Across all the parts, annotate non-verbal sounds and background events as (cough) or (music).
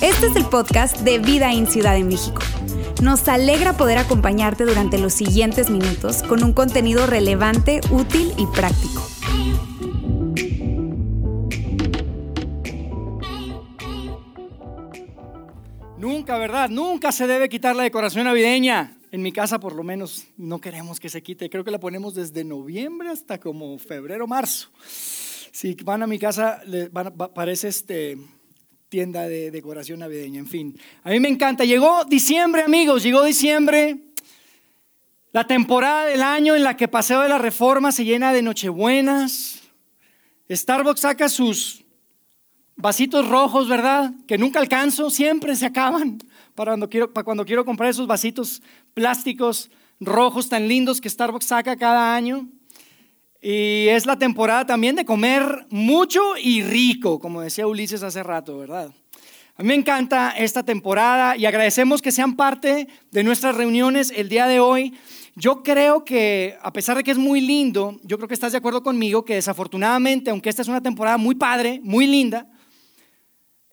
Este es el podcast de Vida en Ciudad de México. Nos alegra poder acompañarte durante los siguientes minutos con un contenido relevante, útil y práctico. Nunca, ¿verdad? Nunca se debe quitar la decoración navideña. En mi casa por lo menos no queremos que se quite. Creo que la ponemos desde noviembre hasta como febrero, marzo. Si van a mi casa, parece este, tienda de decoración navideña, en fin. A mí me encanta. Llegó diciembre, amigos, llegó diciembre. La temporada del año en la que Paseo de la Reforma se llena de nochebuenas. Starbucks saca sus vasitos rojos, ¿verdad? Que nunca alcanzo, siempre se acaban. Para cuando quiero, para cuando quiero comprar esos vasitos plásticos rojos tan lindos que Starbucks saca cada año. Y es la temporada también de comer mucho y rico, como decía Ulises hace rato, ¿verdad? A mí me encanta esta temporada y agradecemos que sean parte de nuestras reuniones el día de hoy. Yo creo que, a pesar de que es muy lindo, yo creo que estás de acuerdo conmigo que desafortunadamente, aunque esta es una temporada muy padre, muy linda,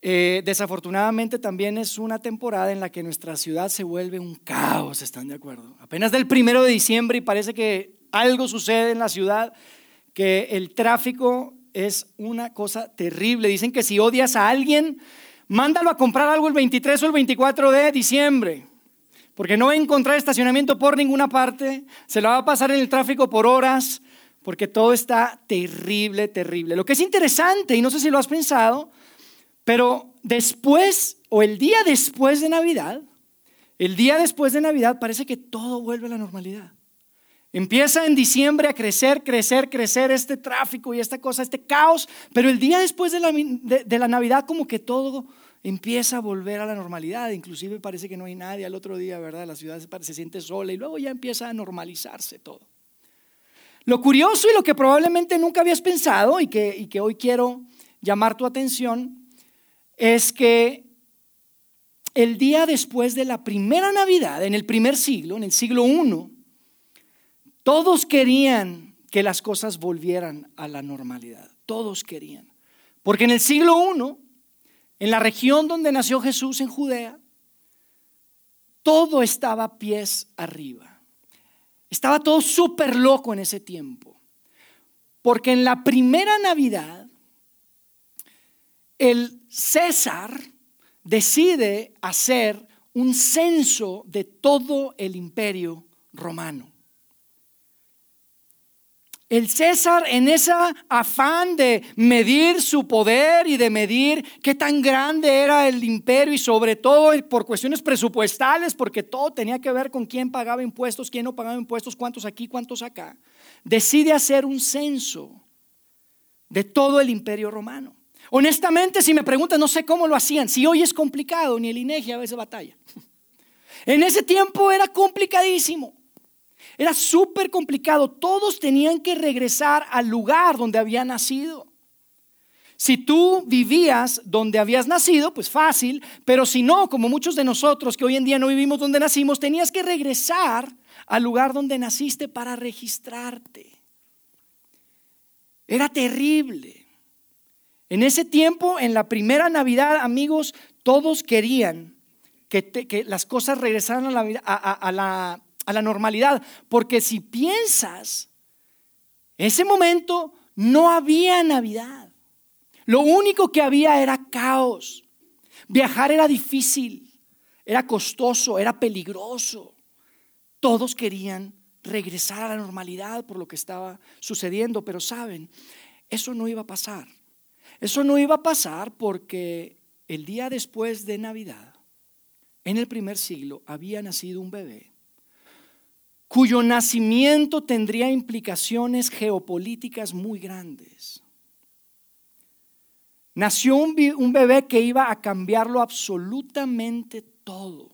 eh, desafortunadamente también es una temporada en la que nuestra ciudad se vuelve un caos, ¿están de acuerdo? Apenas del primero de diciembre y parece que algo sucede en la ciudad, que el tráfico es una cosa terrible. Dicen que si odias a alguien, mándalo a comprar algo el 23 o el 24 de diciembre, porque no va a encontrar estacionamiento por ninguna parte, se la va a pasar en el tráfico por horas, porque todo está terrible, terrible. Lo que es interesante, y no sé si lo has pensado, pero después o el día después de Navidad, el día después de Navidad parece que todo vuelve a la normalidad. Empieza en diciembre a crecer, crecer, crecer este tráfico y esta cosa, este caos, pero el día después de la, de, la, Navidad como que todo empieza a volver a la normalidad, inclusive parece que no hay nadie al otro día, ¿verdad? La ciudad se, se siente sola y luego ya empieza a normalizarse todo. Lo curioso y lo que probablemente nunca habías pensado y que, y que hoy quiero llamar tu atención es que el día después de la primera Navidad, en el primer siglo, en el siglo I, todos querían que las cosas volvieran a la normalidad. Todos querían. Porque en el siglo I, en la región donde nació Jesús, en Judea, todo estaba pies arriba. Estaba todo súper loco en ese tiempo. Porque en la primera Navidad, el César decide hacer un censo de todo el imperio romano. El César en ese afán de medir su poder y de medir qué tan grande era el imperio y sobre todo por cuestiones presupuestales, porque todo tenía que ver con quién pagaba impuestos, quién no pagaba impuestos, cuántos aquí, cuántos acá, decide hacer un censo de todo el imperio romano. Honestamente, si me preguntan, no sé cómo lo hacían. Si hoy es complicado, ni el INEGI a veces batalla. (laughs) En ese tiempo era complicadísimo. Era súper complicado. Todos tenían que regresar al lugar donde habían nacido. Si tú vivías donde habías nacido, pues fácil, pero si no, como muchos de nosotros que hoy en día no vivimos donde nacimos, tenías que regresar al lugar donde naciste para registrarte. Era terrible. En ese tiempo, en la primera Navidad, amigos, todos querían que, las cosas regresaran a la, a la normalidad. Porque si piensas, en ese momento no había Navidad. Lo único que había era caos. Viajar era difícil, era costoso, era peligroso. Todos querían regresar a la normalidad por lo que estaba sucediendo, pero saben, eso no iba a pasar. Eso no iba a pasar porque el día después de Navidad, en el primer siglo, había nacido un bebé cuyo nacimiento tendría implicaciones geopolíticas muy grandes. Nació un, bebé que iba a cambiarlo absolutamente todo.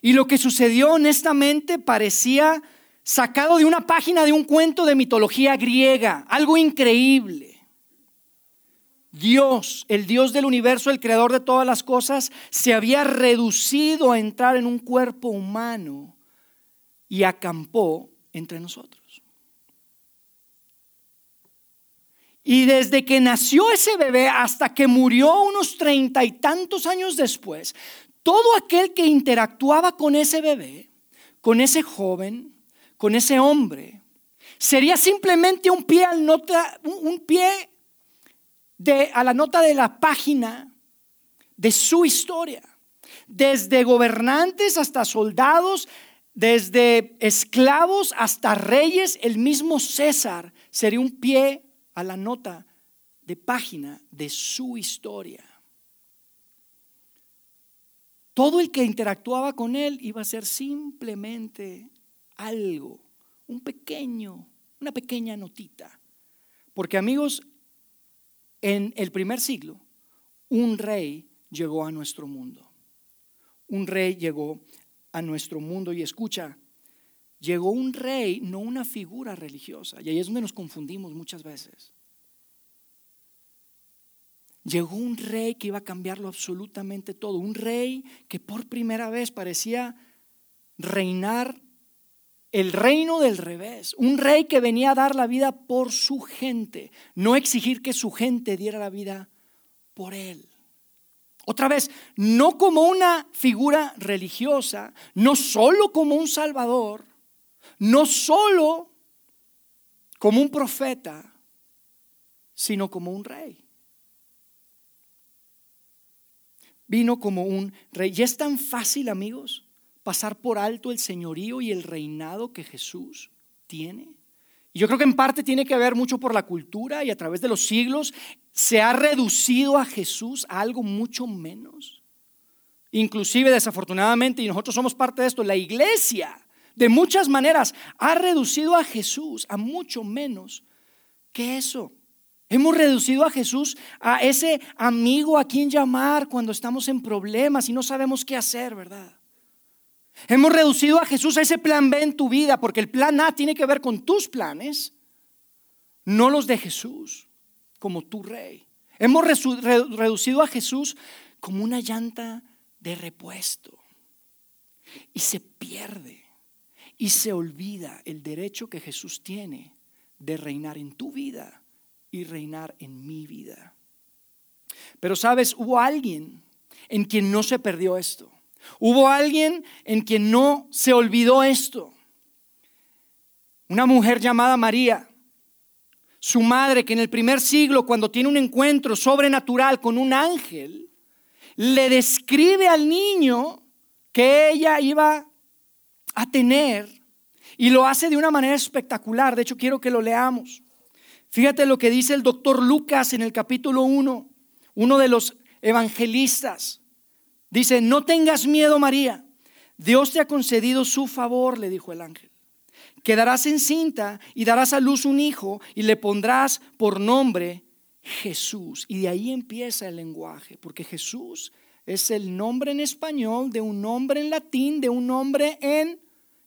Y lo que sucedió honestamente parecía sacado de una página de un cuento de mitología griega, algo increíble. Dios, el Dios del universo, el creador de todas las cosas, se había reducido a entrar en un cuerpo humano y acampó entre nosotros. Y desde que nació ese bebé hasta que murió unos treinta y tantos años después, todo aquel que interactuaba con ese bebé, con ese joven, con ese hombre, sería simplemente un pie, al nota, un pie de, a la nota de la página de su historia. Desde gobernantes hasta soldados, desde esclavos hasta reyes, el mismo César sería un pie a la nota de página de su historia. Todo el que interactuaba con él iba a ser simplemente algo, un pequeño, una pequeña notita. Porque amigos, en el primer siglo, un rey llegó a nuestro mundo. Un rey llegó a nuestro mundo y escucha, llegó un rey, no una figura religiosa. Y ahí es donde nos confundimos muchas veces. Llegó un rey que iba a cambiarlo absolutamente todo. Un rey que por primera vez parecía reinar el reino del revés. Un rey que venía a dar la vida por su gente, no exigir que su gente diera la vida por él. Otra vez, no como una figura religiosa, no solo como un salvador, no solo como un profeta, sino como un rey. Vino como un rey. Y es tan fácil, amigos, pasar por alto el señorío y el reinado que Jesús tiene. Y yo creo que en parte tiene que ver mucho por la cultura y a través de los siglos se ha reducido a Jesús a algo mucho menos. Inclusive desafortunadamente, y nosotros somos parte de esto, la iglesia de muchas maneras ha reducido a Jesús a mucho menos que eso. Hemos reducido a Jesús a ese amigo a quien llamar cuando estamos en problemas y no sabemos qué hacer, ¿verdad? Hemos reducido a Jesús a ese plan B en tu vida, porque el plan A tiene que ver con tus planes, no los de Jesús, como tu rey. Hemos reducido a Jesús como una llanta de repuesto. Y se pierde y se olvida el derecho que Jesús tiene de reinar en tu vida y reinar en mi vida. Pero sabes, hubo alguien en quien no se perdió esto. Hubo alguien en quien no se olvidó esto. Una mujer llamada María, su madre, que en el primer siglo, cuando tiene un encuentro sobrenatural con un ángel, le describe al niño que ella iba a tener y lo hace de una manera espectacular. De hecho, quiero que lo leamos. Fíjate lo que dice el doctor Lucas en el capítulo 1, uno de los evangelistas. Dice, no tengas miedo María, Dios te ha concedido su favor, le dijo el ángel. Quedarás encinta y darás a luz un hijo y le pondrás por nombre Jesús. Y de ahí empieza el lenguaje, porque Jesús es el nombre en español de un nombre en latín, de un nombre en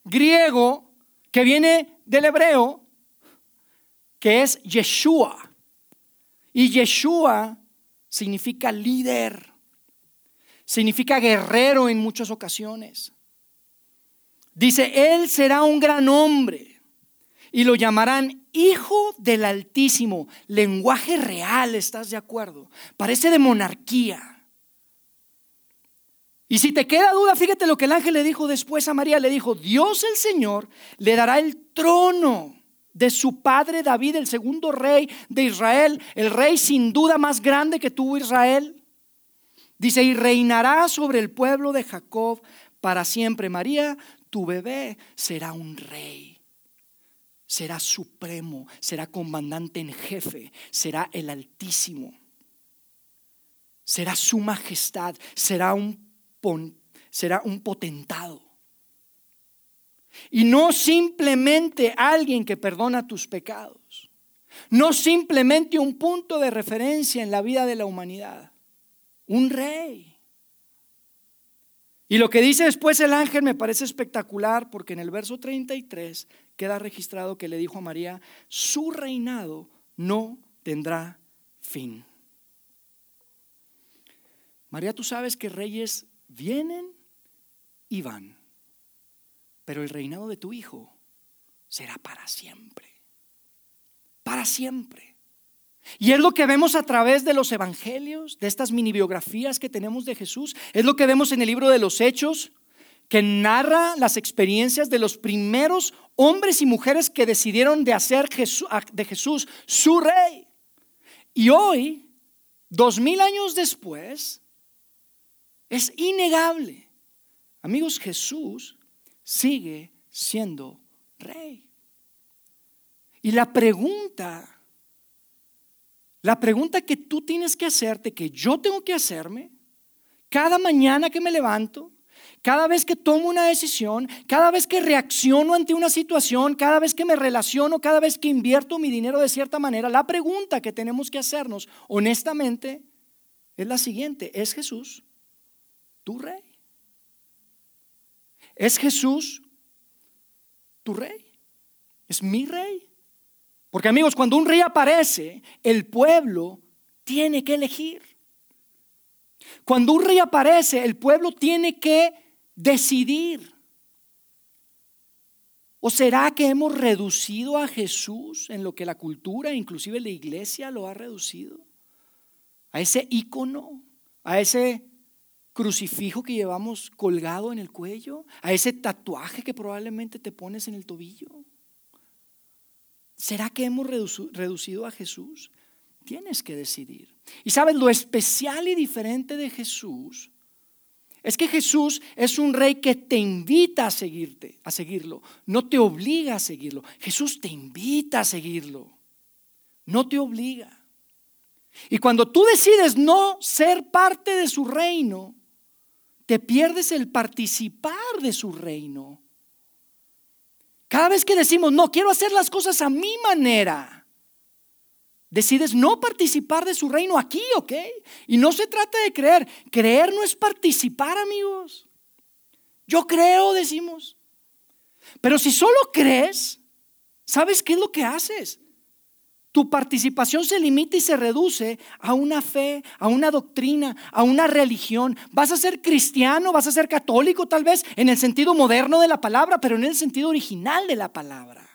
griego, que viene del hebreo, que es Yeshua. Y Yeshua significa líder significa guerrero en muchas ocasiones. Dice, Él será un gran hombre y lo llamarán Hijo del Altísimo. Lenguaje real, ¿estás de acuerdo? Parece de monarquía. Y si te queda duda, fíjate lo que el ángel le dijo después a María. Le dijo, Dios el Señor le dará el trono de su padre David, el segundo rey de Israel, el rey sin duda más grande que tuvo Israel. Dice, y reinará sobre el pueblo de Jacob para siempre. María, tu bebé será un rey. Será supremo, será comandante en jefe, será el Altísimo. Será su majestad, será un, será un potentado. Y no simplemente alguien que perdona tus pecados. No simplemente un punto de referencia en la vida de la humanidad un rey. Y lo que dice después el ángel me parece espectacular porque en el verso 33 queda registrado que le dijo a María, su reinado no tendrá fin. María, tú sabes que reyes vienen y van, pero el reinado de tu hijo será para siempre. Para siempre. Y es lo que vemos a través de los evangelios, de estas mini biografías que tenemos de Jesús. Es lo que vemos en el libro de los Hechos, que narra las experiencias de los primeros hombres y mujeres que decidieron de hacer de Jesús su rey. Y hoy, dos mil años después, es innegable. Amigos, Jesús sigue siendo rey. Y la pregunta, la pregunta que tú tienes que hacerte, que yo tengo que hacerme, cada mañana que me levanto, cada vez que tomo una decisión, cada vez que reacciono ante una situación, cada vez que me relaciono, cada vez que invierto mi dinero de cierta manera, la pregunta que tenemos que hacernos honestamente es la siguiente, ¿es Jesús tu rey? ¿Es Jesús tu rey? ¿Es mi rey? Porque amigos, cuando un rey aparece, el pueblo tiene que elegir. Cuando un rey aparece, el pueblo tiene que decidir. ¿O será que hemos reducido a Jesús en lo que la cultura, inclusive la iglesia, lo ha reducido? A ese ícono, a ese crucifijo que llevamos colgado en el cuello, a ese tatuaje que probablemente te pones en el tobillo. ¿Será que hemos reducido a Jesús? Tienes que decidir. Y sabes, lo especial y diferente de Jesús es que Jesús es un rey que te invita a seguirte, a seguirlo, no te obliga a seguirlo. Jesús te invita a seguirlo, no te obliga. Y cuando tú decides no ser parte de su reino, te pierdes el participar de su reino. Cada vez que decimos, no, quiero hacer las cosas a mi manera, decides no participar de su reino aquí, ¿ok? Y no se trata de creer. Creer no es participar, amigos. Yo creo, decimos. Pero si solo crees, ¿sabes qué es lo que haces? Tu participación se limita y se reduce a una fe, a una doctrina, a una religión. Vas a ser cristiano, vas a ser católico tal vez en el sentido moderno de la palabra, pero en el sentido original de la palabra.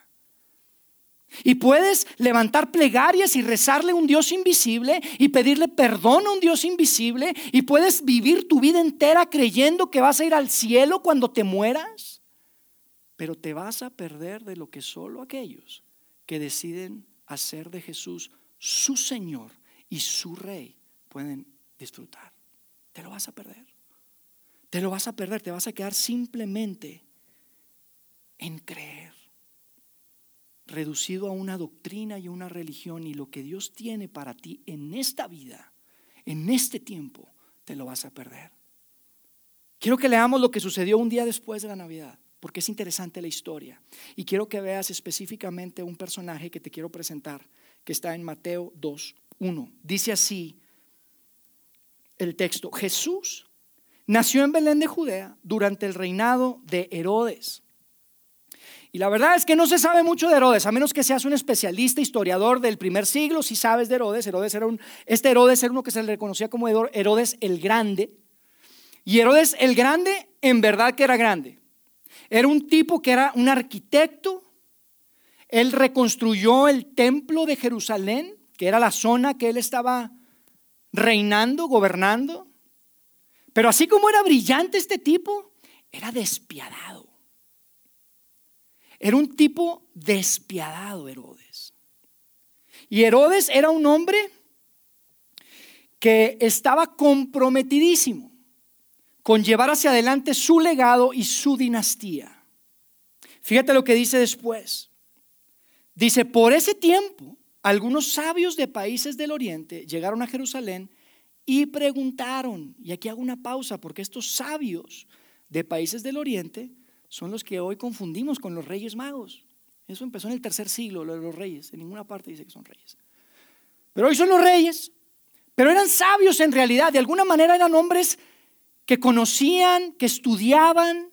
Y puedes levantar plegarias y rezarle a un Dios invisible y pedirle perdón a un Dios invisible y puedes vivir tu vida entera creyendo que vas a ir al cielo cuando te mueras, pero te vas a perder de lo que solo aquellos que deciden hacer de Jesús su Señor y su Rey pueden disfrutar. Te lo vas a perder. Te lo vas a perder, te vas a quedar simplemente en creer, reducido a una doctrina y una religión y lo que Dios tiene para ti en esta vida, en este tiempo, te lo vas a perder. Quiero que leamos lo que sucedió un día después de la Navidad porque es interesante la historia. Y quiero que veas específicamente un personaje que te quiero presentar, que está en Mateo 2, 1. Dice así el texto, Jesús nació en Belén de Judea durante el reinado de Herodes. Y la verdad es que no se sabe mucho de Herodes, a menos que seas un especialista, historiador del primer siglo, si sabes de Herodes. Herodes era un, este Herodes era uno que se le reconocía como Herodes el Grande. Y Herodes el Grande, en verdad que era grande. Era un tipo que era un arquitecto. Él reconstruyó el templo de Jerusalén, que era la zona que él estaba reinando, gobernando. Pero así como era brillante este tipo, era despiadado. Era un tipo despiadado, Herodes. Y Herodes era un hombre que estaba comprometidísimo con llevar hacia adelante su legado y su dinastía. Fíjate lo que dice después. Dice, por ese tiempo, algunos sabios de países del oriente llegaron a Jerusalén y preguntaron, y aquí hago una pausa, porque estos sabios de países del oriente son los que hoy confundimos con los reyes magos. Eso empezó en el tercer siglo, lo de los reyes. En ninguna parte dice que son reyes. Pero hoy son los reyes. Pero eran sabios en realidad. De alguna manera eran hombres que conocían, que estudiaban,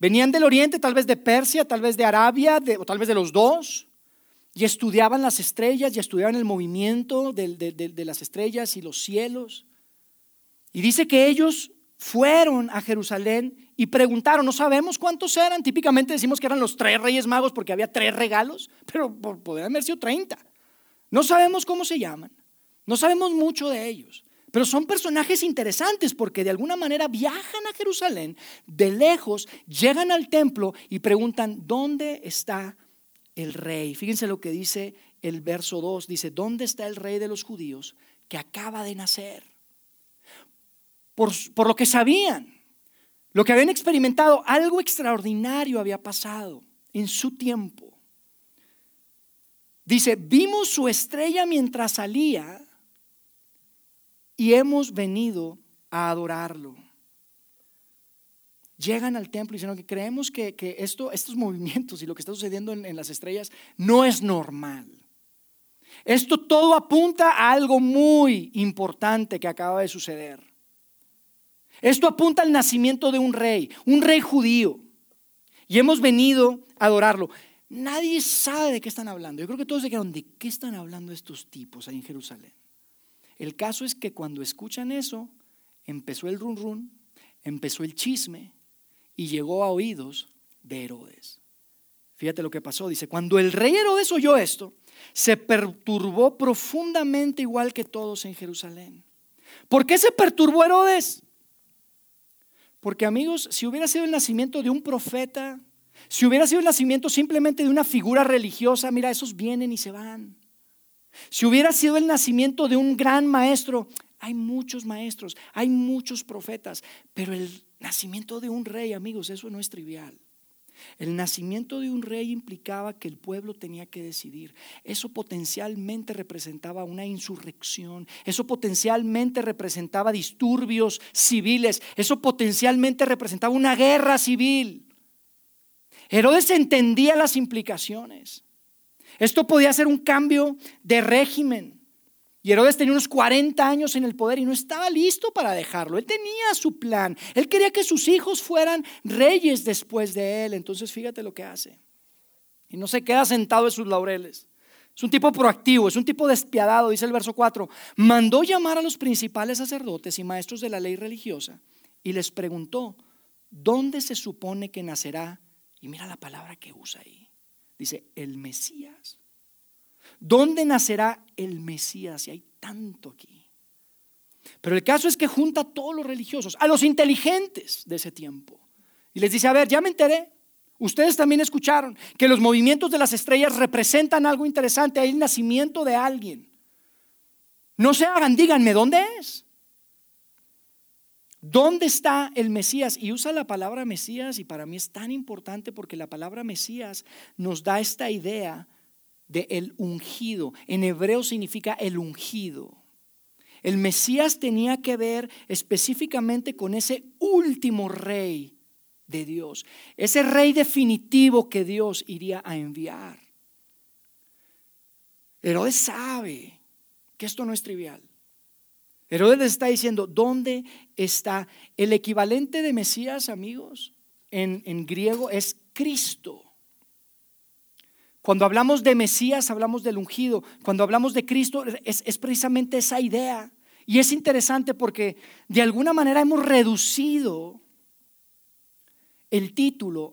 venían del oriente, tal vez de Persia, tal vez de Arabia, o tal vez de los dos, y estudiaban las estrellas y estudiaban el movimiento de, de las estrellas y los cielos. Y dice que ellos fueron a Jerusalén y preguntaron, no sabemos cuántos eran, típicamente decimos que eran los tres reyes magos porque había tres regalos, pero podrían haber sido 30. No sabemos cómo se llaman, no sabemos mucho de ellos, pero son personajes interesantes porque de alguna manera viajan a Jerusalén, de lejos llegan al templo y preguntan, ¿dónde está el rey? Fíjense lo que dice el verso 2, dice, ¿dónde está el rey de los judíos que acaba de nacer? Por, por lo que sabían, lo que habían experimentado, algo extraordinario había pasado en su tiempo. Dice, vimos su estrella mientras salía y hemos venido a adorarlo. Llegan al templo y dicen que creemos que, esto, estos (laughs) movimientos y lo que está sucediendo en las estrellas no es normal. Esto todo apunta a algo muy importante que acaba de suceder. Esto apunta al nacimiento de un rey, un rey judío. Y hemos venido a adorarlo. Nadie sabe de qué están hablando. Yo creo que todos se quedaron, ¿de qué están hablando estos tipos ahí en Jerusalén? El caso es que cuando escuchan eso, empezó el run run, empezó el chisme y llegó a oídos de Herodes. Fíjate lo que pasó. Dice, cuando el rey Herodes oyó esto, se perturbó profundamente igual que todos en Jerusalén. ¿Por qué se perturbó Herodes? Porque amigos, si hubiera sido el nacimiento de un profeta, si hubiera sido el nacimiento simplemente de una figura religiosa, mira, esos vienen y se van. Si hubiera sido el nacimiento de un gran maestro, hay muchos maestros, hay muchos profetas, pero el nacimiento de un rey, amigos, eso no es trivial. El nacimiento de un rey implicaba que el pueblo tenía que decidir. Eso potencialmente representaba una insurrección. Eso potencialmente representaba disturbios civiles. Eso potencialmente representaba una guerra civil. Herodes entendía las implicaciones. Esto podía ser un cambio de régimen. Y Herodes tenía unos 40 años en el poder y no estaba listo para dejarlo. Él tenía su plan. Él quería que sus hijos fueran reyes después de él. Entonces fíjate lo que hace. Y no se queda sentado en sus laureles. Es un tipo proactivo, es un tipo despiadado, dice el verso 4. Mandó llamar a los principales sacerdotes y maestros de la ley religiosa y les preguntó, ¿dónde se supone que nacerá? Y mira la palabra que usa ahí. Dice, el Mesías. ¿Dónde nacerá el Mesías? Si hay tanto aquí. Pero el caso es que junta a todos los religiosos, a los inteligentes de ese tiempo. Y les dice, a ver, ya me enteré. Ustedes también escucharon que los movimientos de las estrellas representan algo interesante. Hay el nacimiento de alguien. No se hagan, díganme, ¿dónde es? ¿Dónde está el Mesías? Y usa la palabra Mesías y para mí es tan importante porque la palabra Mesías nos da esta idea de el ungido. En hebreo significa el ungido. El Mesías tenía que ver específicamente con ese último rey de Dios, ese rey definitivo que Dios iría a enviar. Herodes sabe que esto no es trivial. Herodes está diciendo, ¿dónde está? El equivalente de Mesías, amigos, en, en griego es Cristo. Cuando hablamos de Mesías, hablamos del ungido. Cuando hablamos de Cristo, es, precisamente esa idea. Y es interesante porque de alguna manera hemos reducido el título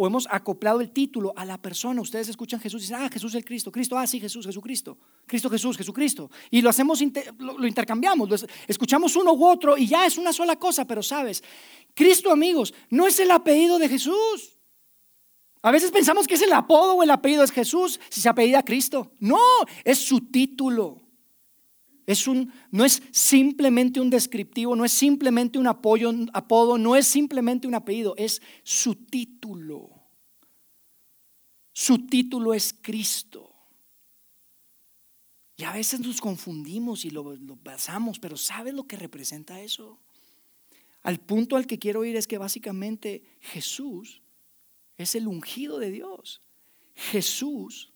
o hemos acoplado el título a la persona. Ustedes escuchan Jesús y dicen, ah, Jesús es el Cristo. Cristo, ah, sí, Jesús, Jesucristo. Cristo, Jesús, Jesucristo. Y lo hacemos, lo intercambiamos. Escuchamos uno u otro y ya es una sola cosa, pero sabes, Cristo, amigos, no es el apellido de Jesús. A veces pensamos que es el apodo o el apellido es Jesús si se apellida Cristo. No, es su título. Es un, no es simplemente un descriptivo, no es simplemente un apoyo, un apodo, no es simplemente un apellido, es su título. Su título es Cristo. Y a veces nos confundimos y lo, lo pasamos, pero ¿sabes lo que representa eso? Al punto al que quiero ir es que básicamente Jesús es el ungido de Dios. Jesús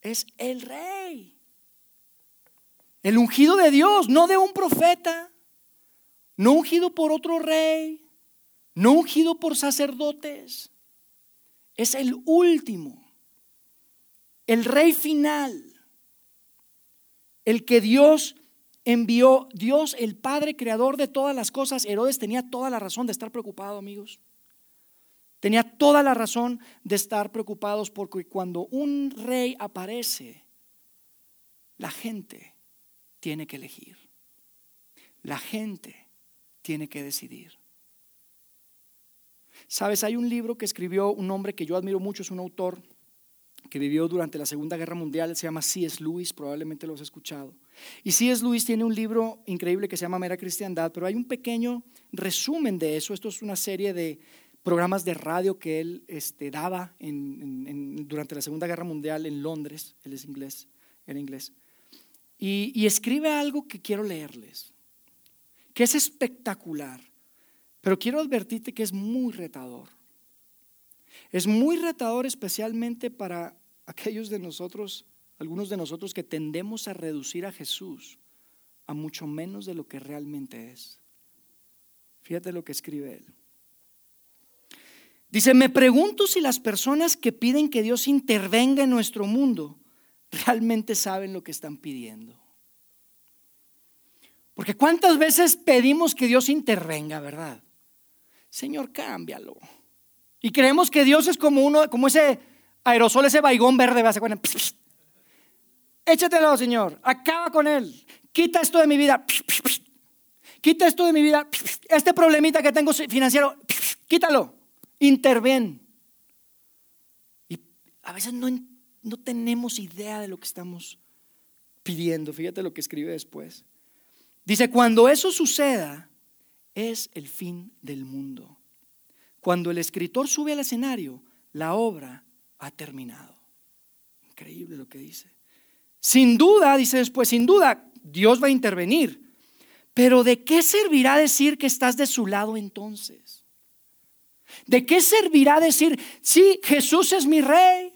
es el rey. El ungido de Dios, no de un profeta, no ungido por otro rey, no ungido por sacerdotes. Es el último, el rey final, el que Dios envió, Dios el Padre creador de todas las cosas. Herodes tenía toda la razón de estar preocupado, amigos. Tenía toda la razón de estar preocupados porque cuando un rey aparece, La gente tiene que elegir. La gente tiene que decidir. Sabes, hay un libro que escribió un hombre que yo admiro mucho, es un autor que vivió durante la Segunda Guerra Mundial, se llama C.S. Lewis, probablemente lo has escuchado. Y C.S. Lewis tiene un libro increíble que se llama Mera Cristiandad, pero hay un pequeño resumen de eso. Esto es una serie de programas de radio que él este, daba durante la Segunda Guerra Mundial en Londres, él es inglés, era inglés. Y, escribe algo que quiero leerles, que es espectacular, pero quiero advertirte que es muy retador. Es muy retador especialmente para aquellos de nosotros, algunos de nosotros que tendemos a reducir a Jesús a mucho menos de lo que realmente es. Fíjate lo que escribe él. Dice, me pregunto si las personas que piden que Dios intervenga en nuestro mundo realmente saben lo que están pidiendo. Porque cuántas veces pedimos que Dios intervenga, ¿verdad? Señor, cámbialo. Y creemos que Dios es como uno, como ese aerosol, ese baigón verde, ¿se acuerdan? Échatelo, Señor. Acaba con él. Quita esto de mi vida. Quita esto de mi vida. Este problemita que tengo financiero, quítalo. Interven. Y a veces no, no tenemos idea de lo que estamos pidiendo. Fíjate lo que escribe después. Dice, cuando eso suceda, es el fin del mundo. Cuando el escritor sube al escenario, la obra ha terminado. Increíble lo que dice. Sin duda, dice después, sin duda, Dios va a intervenir. Pero ¿de qué servirá decir que estás de su lado entonces? ¿De qué servirá decir, sí, Jesús es mi rey?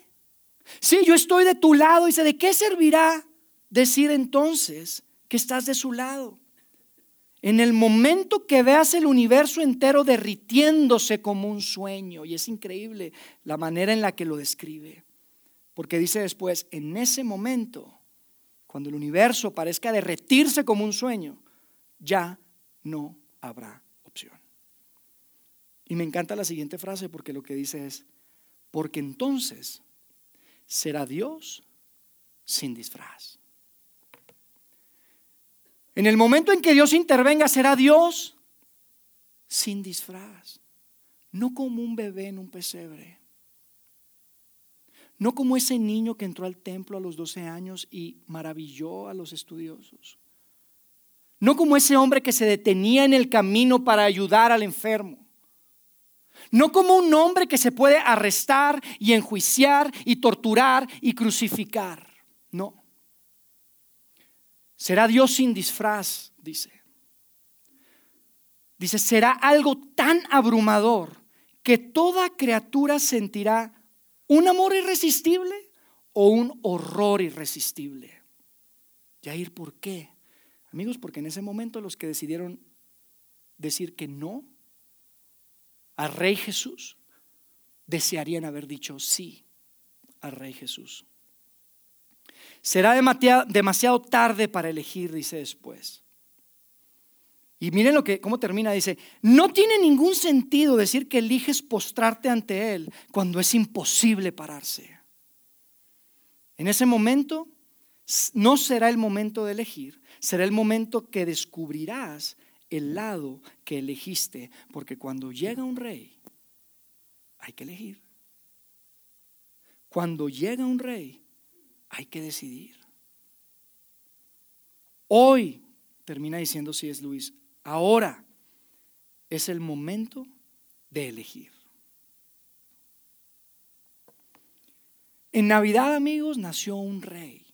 Sí, yo estoy de tu lado. Dice, ¿de qué servirá decir entonces que estás de su lado? En el momento que veas el universo entero derritiéndose como un sueño, y es increíble la manera en la que lo describe, porque dice después, en ese momento, cuando el universo parezca derretirse como un sueño, ya no habrá opción. Y me encanta la siguiente frase porque lo que dice es, porque entonces será Dios sin disfraz. En el momento en que Dios intervenga, será Dios sin disfraz, no como un bebé en un pesebre, no como ese niño que entró al templo a los 12 años y maravilló a los estudiosos, no como ese hombre que se detenía en el camino para ayudar al enfermo. No como un hombre que se puede arrestar y enjuiciar y torturar y crucificar. No. Será Dios sin disfraz, dice. Dice, será algo tan abrumador que toda criatura sentirá un amor irresistible o un horror irresistible. Yair, ¿por qué? Amigos, porque en ese momento los que decidieron decir que no al Rey Jesús, desearían haber dicho sí al Rey Jesús. Será demasiado tarde para elegir, dice después. Y miren lo que, cómo termina, dice, no tiene ningún sentido decir que eliges postrarte ante Él cuando es imposible pararse. En ese momento no será el momento de elegir, será el momento que descubrirás el lado que elegiste, porque cuando llega un rey, hay que elegir. Cuando llega un rey, hay que decidir. Hoy, termina diciendo si es Luis, ahora es el momento de elegir. En Navidad, amigos, nació un rey.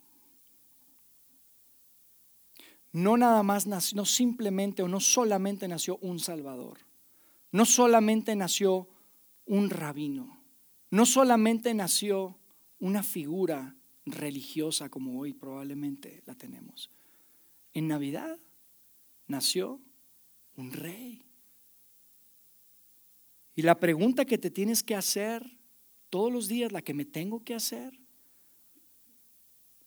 No nada más nació, no simplemente o no solamente nació un Salvador. No solamente nació un rabino. No solamente nació una figura religiosa como hoy probablemente la tenemos. En Navidad nació un rey. Y la pregunta que te tienes que hacer todos los días, la que me tengo que hacer,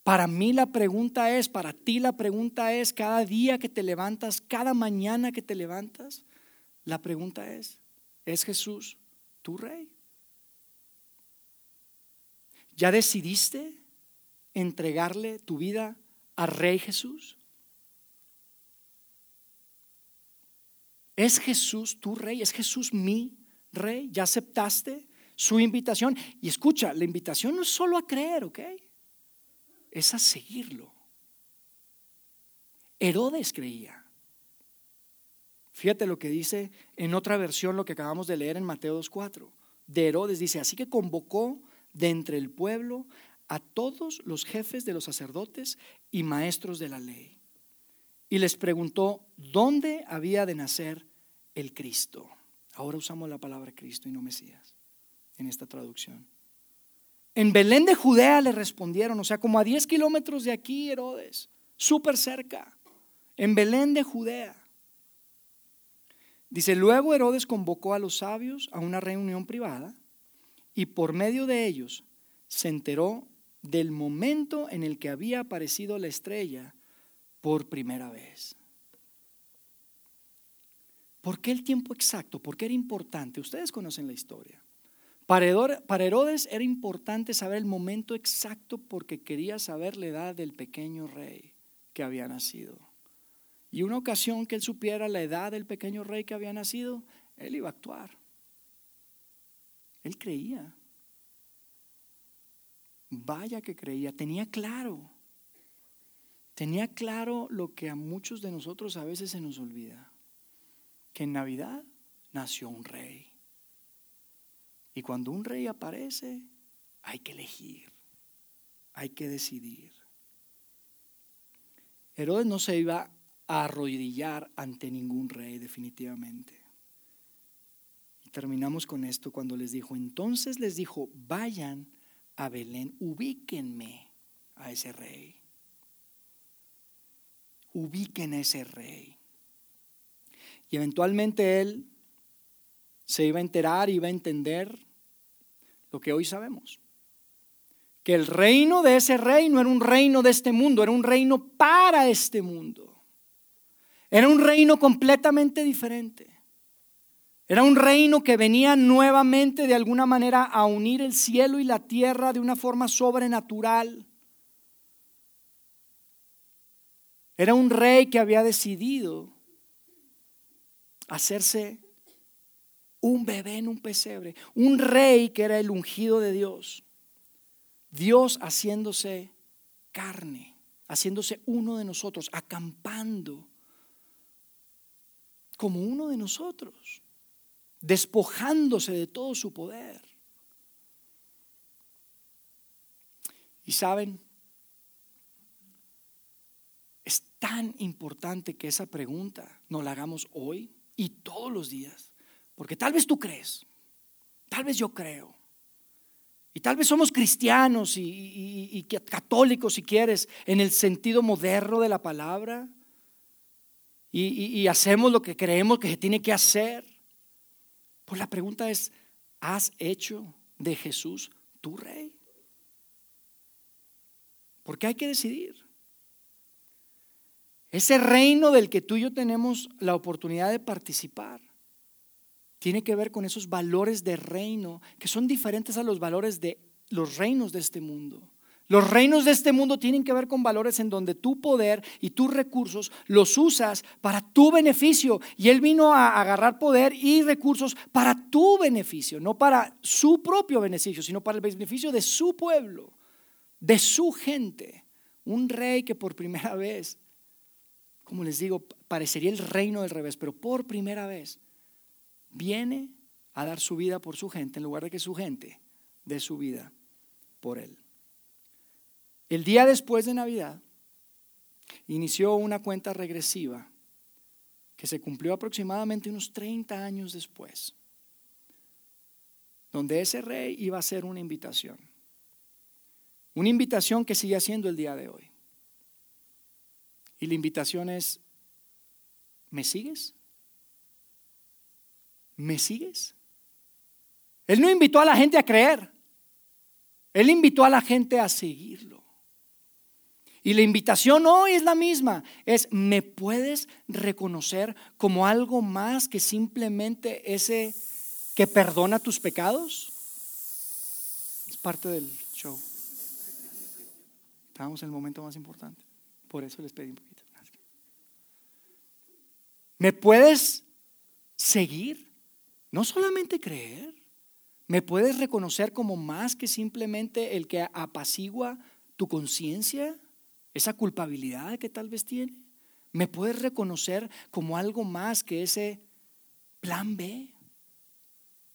para mí la pregunta es, para ti la pregunta es, cada día que te levantas, cada mañana que te levantas, la pregunta es, ¿es Jesús tu rey? ¿Ya decidiste entregarle tu vida a Rey Jesús? ¿Es Jesús tu rey? ¿Es Jesús mi rey? ¿Ya aceptaste su invitación? Y escucha, la invitación no es solo a creer, ¿ok? Es a seguirlo. Herodes creía. Fíjate lo que dice en otra versión, lo que acabamos de leer en Mateo 2.4. De Herodes dice, así que convocó de entre el pueblo a todos los jefes de los sacerdotes y maestros de la ley. Y les preguntó dónde había de nacer el Cristo. Ahora usamos la palabra Cristo y no Mesías en esta traducción. En Belén de Judea le respondieron, o sea, como a 10 kilómetros de aquí, Herodes, súper cerca, en Belén de Judea. Dice, luego Herodes convocó a los sabios a una reunión privada y por medio de ellos se enteró del momento en el que había aparecido la estrella por primera vez. ¿Por qué el tiempo exacto? ¿Por qué era importante? Ustedes conocen la historia. Para Herodes era importante saber el momento exacto porque quería saber la edad del pequeño rey que había nacido. Y una ocasión que él supiera la edad del pequeño rey que había nacido, él iba a actuar. Él creía. Vaya que creía, tenía claro. Tenía claro lo que a muchos de nosotros a veces se nos olvida, que en Navidad nació un rey. Y cuando un rey aparece, hay que elegir, hay que decidir. Herodes no se iba a arrodillar ante ningún rey definitivamente. Y terminamos con esto cuando les dijo, entonces les dijo, vayan a Belén, ubíquenme a ese rey. Ubiquen a ese rey. Y eventualmente él se iba a enterar, iba a entender lo que hoy sabemos. Que el reino de ese rey no era un reino de este mundo, era un reino para este mundo. Era un reino completamente diferente. Era un reino que venía nuevamente de alguna manera a unir el cielo y la tierra de una forma sobrenatural. Era un rey que había decidido hacerse un bebé en un pesebre. Un rey que era el ungido de Dios. Dios haciéndose carne, haciéndose uno de nosotros, acampando como uno de nosotros despojándose de todo su poder. Y saben, es tan importante que esa pregunta nos la hagamos hoy y todos los días, porque tal vez tú crees, tal vez yo creo, y tal vez somos cristianos y, católicos, si quieres, en el sentido moderno de la palabra, y hacemos lo que creemos que se tiene que hacer. Pues la pregunta es, ¿has hecho de Jesús tu rey? Porque hay que decidir. Ese reino del que tú y yo tenemos la oportunidad de participar tiene que ver con esos valores de reino que son diferentes a los valores de los reinos de este mundo. Los reinos de este mundo tienen que ver con valores en donde tu poder y tus recursos los usas para tu beneficio. Y Él vino a agarrar poder y recursos para tu beneficio, no para su propio beneficio, sino para el beneficio de su pueblo, de su gente. Un rey que por primera vez, como les digo, parecería el reino del revés, pero por primera vez viene a dar su vida por su gente en lugar de que su gente dé su vida por Él. El día después de Navidad inició una cuenta regresiva que se cumplió aproximadamente unos 30 años después, donde ese rey iba a hacer una invitación. Una invitación que sigue haciendo el día de hoy. Y la invitación es, ¿me sigues? ¿Me sigues? Él no invitó a la gente a creer, él invitó a la gente a seguirlo. Y la invitación hoy es la misma, es, ¿me puedes reconocer como algo más que simplemente ese que perdona tus pecados? Es parte del show. Estamos en el momento más importante. Por eso les pedí un poquito. ¿Me puedes seguir? No solamente creer. ¿Me puedes reconocer como más que simplemente el que apacigua tu conciencia? Esa culpabilidad que tal vez tiene. ¿Me puedes reconocer como algo más que ese plan B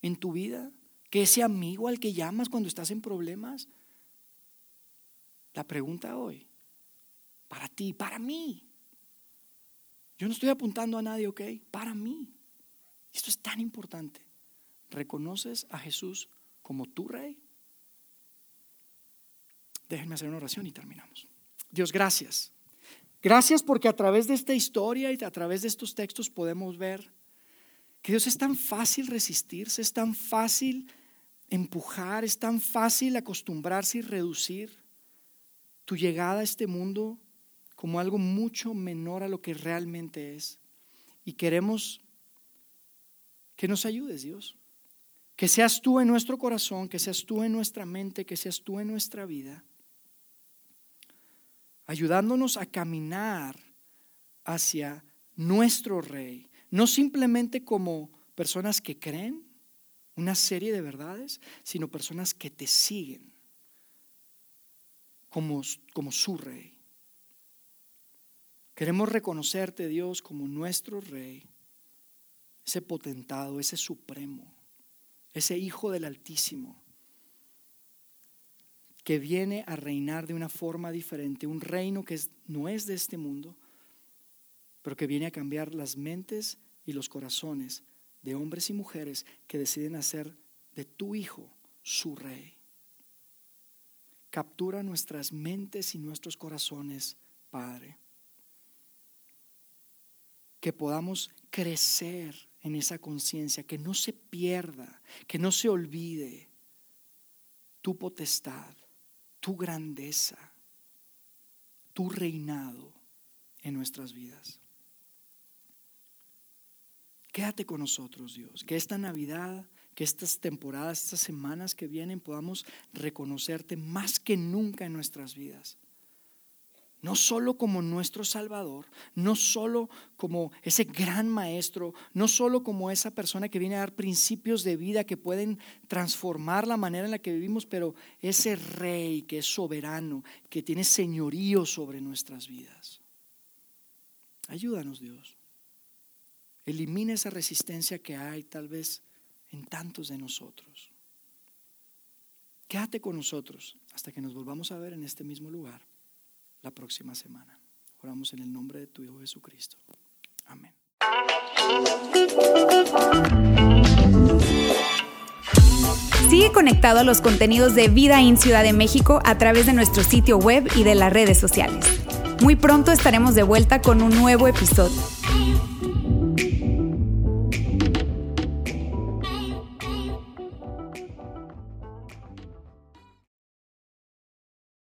en tu vida? ¿Que ese amigo al que llamas cuando estás en problemas? La pregunta hoy, para ti, para mí. Yo no estoy apuntando a nadie, ¿ok? Para mí. Esto es tan importante. ¿Reconoces a Jesús como tu rey? Déjenme hacer una oración y terminamos. Dios, gracias. Gracias porque a través de esta historia y a través de estos textos podemos ver que Dios es tan fácil resistirse, es tan fácil empujar, es tan fácil acostumbrarse y reducir tu llegada a este mundo como algo mucho menor a lo que realmente es. Y queremos que nos ayudes, Dios. Que seas tú en nuestro corazón, que seas tú en nuestra mente, que seas tú en nuestra vida, ayudándonos a caminar hacia nuestro Rey, no simplemente como personas que creen una serie de verdades, sino personas que te siguen como, como su Rey. Queremos reconocerte, Dios, como nuestro Rey, ese potentado, ese supremo, ese Hijo del Altísimo, que viene a reinar de una forma diferente, un reino que no es de este mundo, pero que viene a cambiar las mentes y los corazones de hombres y mujeres que deciden hacer de tu Hijo su Rey. Captura nuestras mentes y nuestros corazones, Padre que podamos crecer en esa conciencia, que no se pierda, que no se olvide tu potestad, tu grandeza, tu reinado en nuestras vidas. Quédate con nosotros, Dios, que esta Navidad, que estas temporadas, estas semanas que vienen podamos reconocerte más que nunca en nuestras vidas no solo como nuestro Salvador, no solo como ese gran maestro, no solo como esa persona que viene a dar principios de vida que pueden transformar la manera en la que vivimos, pero ese rey que es soberano, que tiene señorío sobre nuestras vidas. Ayúdanos Dios. Elimina esa resistencia que hay tal vez en tantos de nosotros. Quédate con nosotros hasta que nos volvamos a ver en este mismo lugar la próxima semana. Oramos en el nombre de tu Hijo Jesucristo. Amén. Sigue conectado a los contenidos de Vida en Ciudad de México a través de nuestro sitio web y de las redes sociales. Muy pronto estaremos de vuelta con un nuevo episodio.